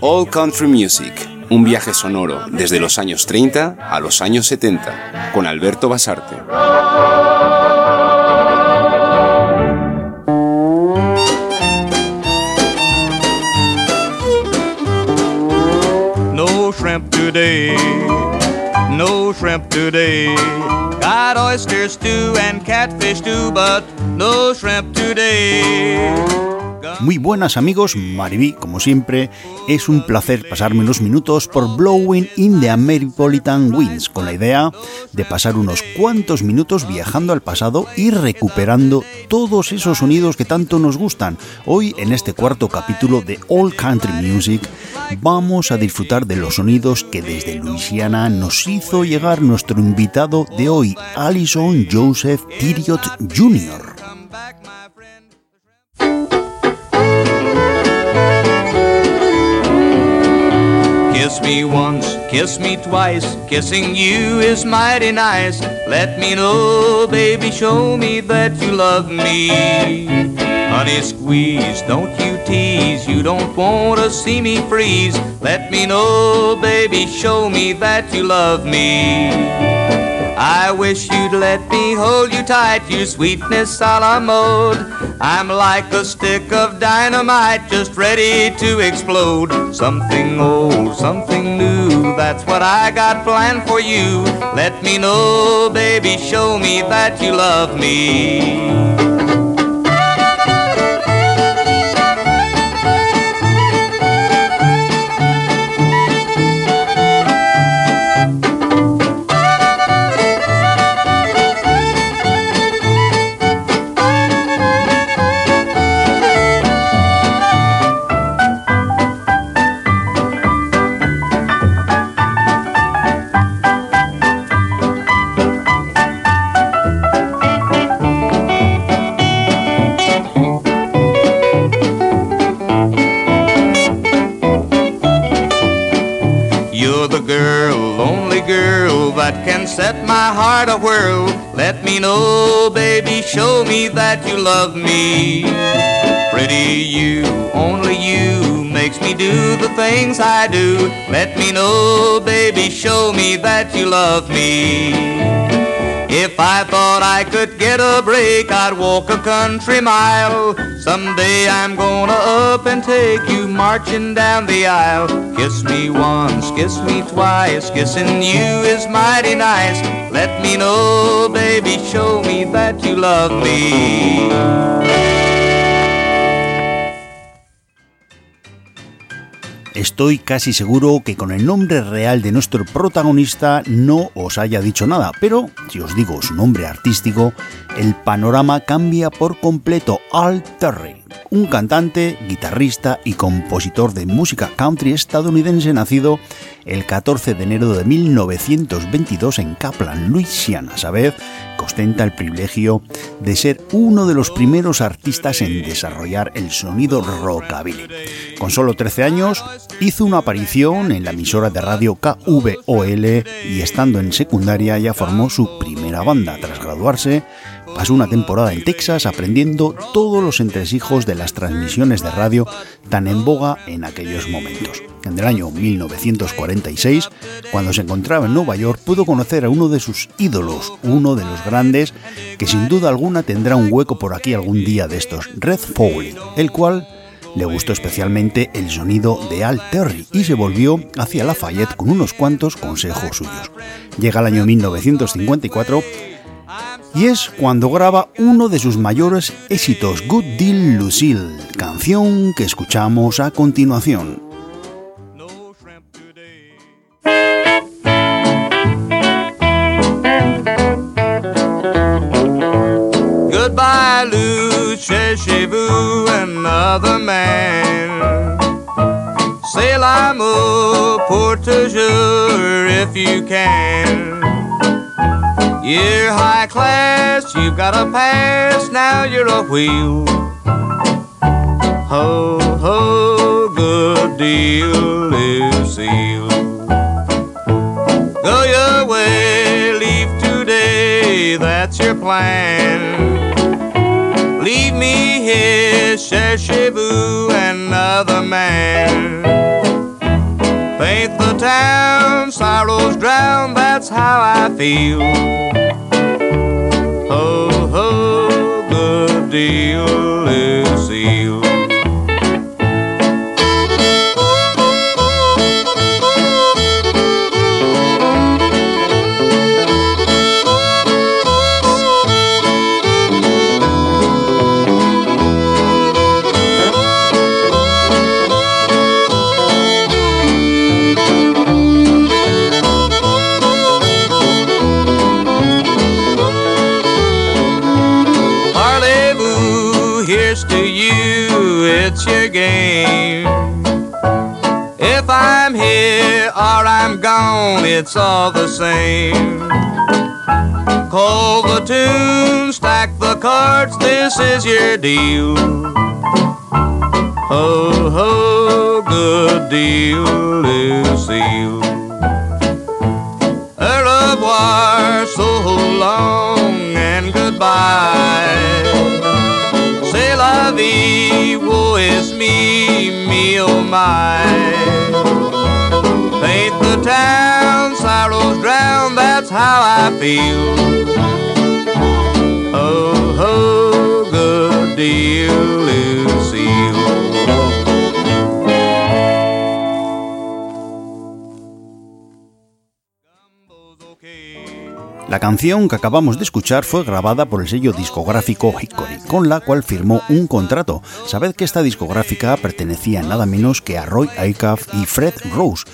All Country Music, un viaje sonoro desde los años 30 a los años 70, con Alberto Basarte. No shrimp today, shrimp today. Got oyster stew and catfish too, but no shrimp today. Muy buenas amigos, Mariví, como siempre, es un placer pasarme unos minutos por Blowing in the Ameripolitan Winds, con la idea de pasar unos cuantos minutos viajando al pasado y recuperando todos esos sonidos que tanto nos gustan. Hoy, en este cuarto capítulo de All Country Music, vamos a disfrutar de los sonidos que desde Luisiana nos hizo llegar nuestro invitado de hoy, Alison Joseph Tiriot Jr. Kiss me once, kiss me twice. Kissing you is mighty nice. Let me know, baby, show me that you love me. Honey, squeeze, don't you tease. You don't want to see me freeze. Let me know, baby, show me that you love me. I wish you'd let me hold you tight, you sweetness a la mode. I'm like a stick of dynamite just ready to explode. Something old, something new, that's what I got planned for you. Let me know, baby, show me that you love me. Set my heart a whirl. Let me know, baby, show me that you love me. Pretty you, only you, makes me do the things I do. Let me know, baby, show me that you love me. If I thought I could get a break, I'd walk a country mile. Someday I'm gonna up and take you marching down the aisle. Kiss me once, kiss me twice, kissing you is mighty nice. Let me know, baby, show me that you love me. Estoy casi seguro que con el nombre real de nuestro protagonista no os haya dicho nada, pero si os digo su nombre artístico, el panorama cambia por completo. Al Terry, un cantante, guitarrista y compositor de música country estadounidense nacido el 14 de enero de 1922 en Kaplan, Louisiana, a que ostenta el privilegio de ser uno de los primeros artistas en desarrollar el sonido rockabilly. Con solo 13 años, hizo una aparición en la emisora de radio KVOL y estando en secundaria ya formó su primera banda. Tras graduarse, Pasó una temporada en Texas aprendiendo todos los entresijos de las transmisiones de radio tan en boga en aquellos momentos. En el año 1946, cuando se encontraba en Nueva York, pudo conocer a uno de sus ídolos, uno de los grandes, que sin duda alguna tendrá un hueco por aquí algún día de estos, Red Foley, el cual le gustó especialmente el sonido de Al Terry y se volvió hacia Lafayette con unos cuantos consejos suyos. Llega el año 1954 y es cuando graba uno de sus mayores éxitos, Good Deal Lucille, canción que escuchamos a continuación. Goodbye, Luce, vous another man. Say l'amour pour toujours if you can. You're high class, you've got a pass, now you're a wheel. Ho, ho, good deal, Lucille. Go your way, leave today, that's your plan. Leave me here, cherchez-vous another man. Town, sorrows drown, that's how I feel. Ho, ho, good deal, it's your game. If I'm here or I'm gone, it's all the same. Call the tune, stack the cards, this is your deal. Ho, ho, good deal, Lucille. Au revoir, so long and goodbye woe is me, me oh my. Paint the town, sorrows drown, that's how I feel. Oh, oh, good deal, La canción que acabamos de escuchar fue grabada por el sello discográfico Hickory, con la cual firmó un contrato. Sabed que esta discográfica pertenecía nada menos que a Roy Acuff y Fred Rose,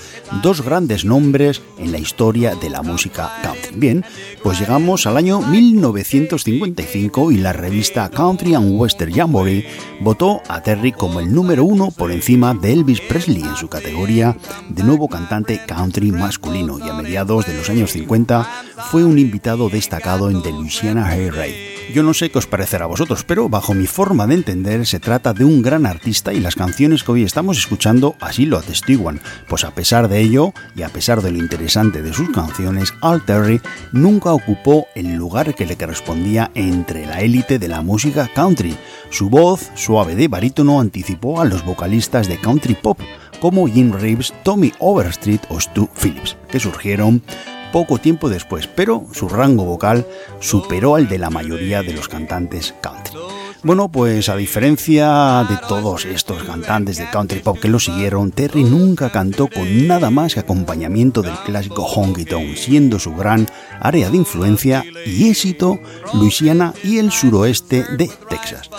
dos grandes nombres en la historia de la música country. Bien, pues llegamos al año 1955 y la revista Country and Western Jamboree votó a Terry como el número uno por encima de Elvis Presley en su categoría de nuevo cantante country masculino y a mediados de los años 50 fue un invitado destacado en The Louisiana Ray. Yo no sé qué os parecerá a vosotros, pero bajo mi forma de entender se trata de un gran artista y las canciones que hoy estamos escuchando así lo atestiguan, pues a pesar de ello y a pesar de lo interesante de sus canciones, Al Terry nunca ocupó el lugar que le correspondía entre la élite de la música country. Su voz, suave de barítono, anticipó a los vocalistas de country pop como Jim Reeves, Tommy Overstreet o Stu Phillips, que surgieron poco tiempo después, pero su rango vocal superó al de la mayoría de los cantantes country. Bueno, pues a diferencia de todos estos cantantes de country pop que lo siguieron, Terry nunca cantó con nada más que acompañamiento del clásico honky tonk, siendo su gran área de influencia y éxito Luisiana y el suroeste de Texas.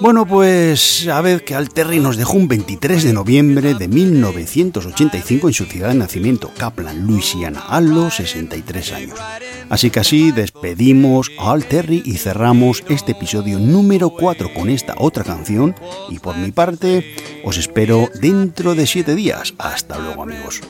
Bueno, pues a ver que Alterri nos dejó un 23 de noviembre de 1985 en su ciudad de nacimiento, Kaplan, Louisiana, a los 63 años. Así que así despedimos a Alterri y cerramos este episodio número 4 con esta otra canción y por mi parte os espero dentro de 7 días. Hasta luego amigos.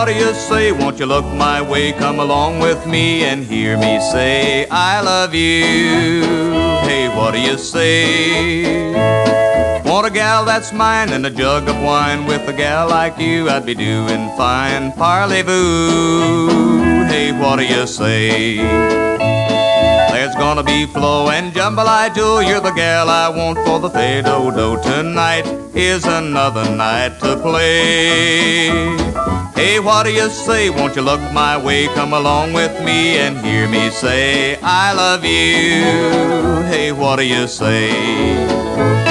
What do you say? Won't you look my way? Come along with me and hear me say, I love you. Hey, what do you say? Want a gal that's mine and a jug of wine with a gal like you, I'd be doing fine. Parlez-vous. Hey, what do you say? There's gonna be flow and jambalaya, Joe. You're the gal I want for the fado do. Tonight is another night to play. Hey, what do you say? Won't you look my way? Come along with me and hear me say, I love you. Hey, what do you say?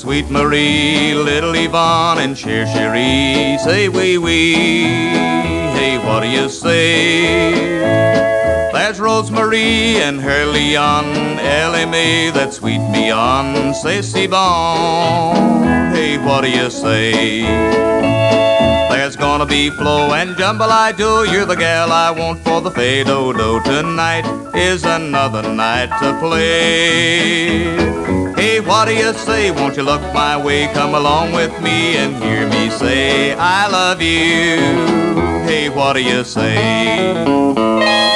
Sweet Marie, little Yvonne, and Cher Cherie. Say wee wee, hey, what do you say? There's Rosemary and her Leon, Ellie Mae, that sweet beyond. Say, si bon, hey, what do you say? There's gonna be Flo and Jambalaya, you're the gal I want for the Fado Do. Tonight is another night to play. Hey, what do you say? Won't you look my way? Come along with me and hear me say, I love you. Hey, what do you say?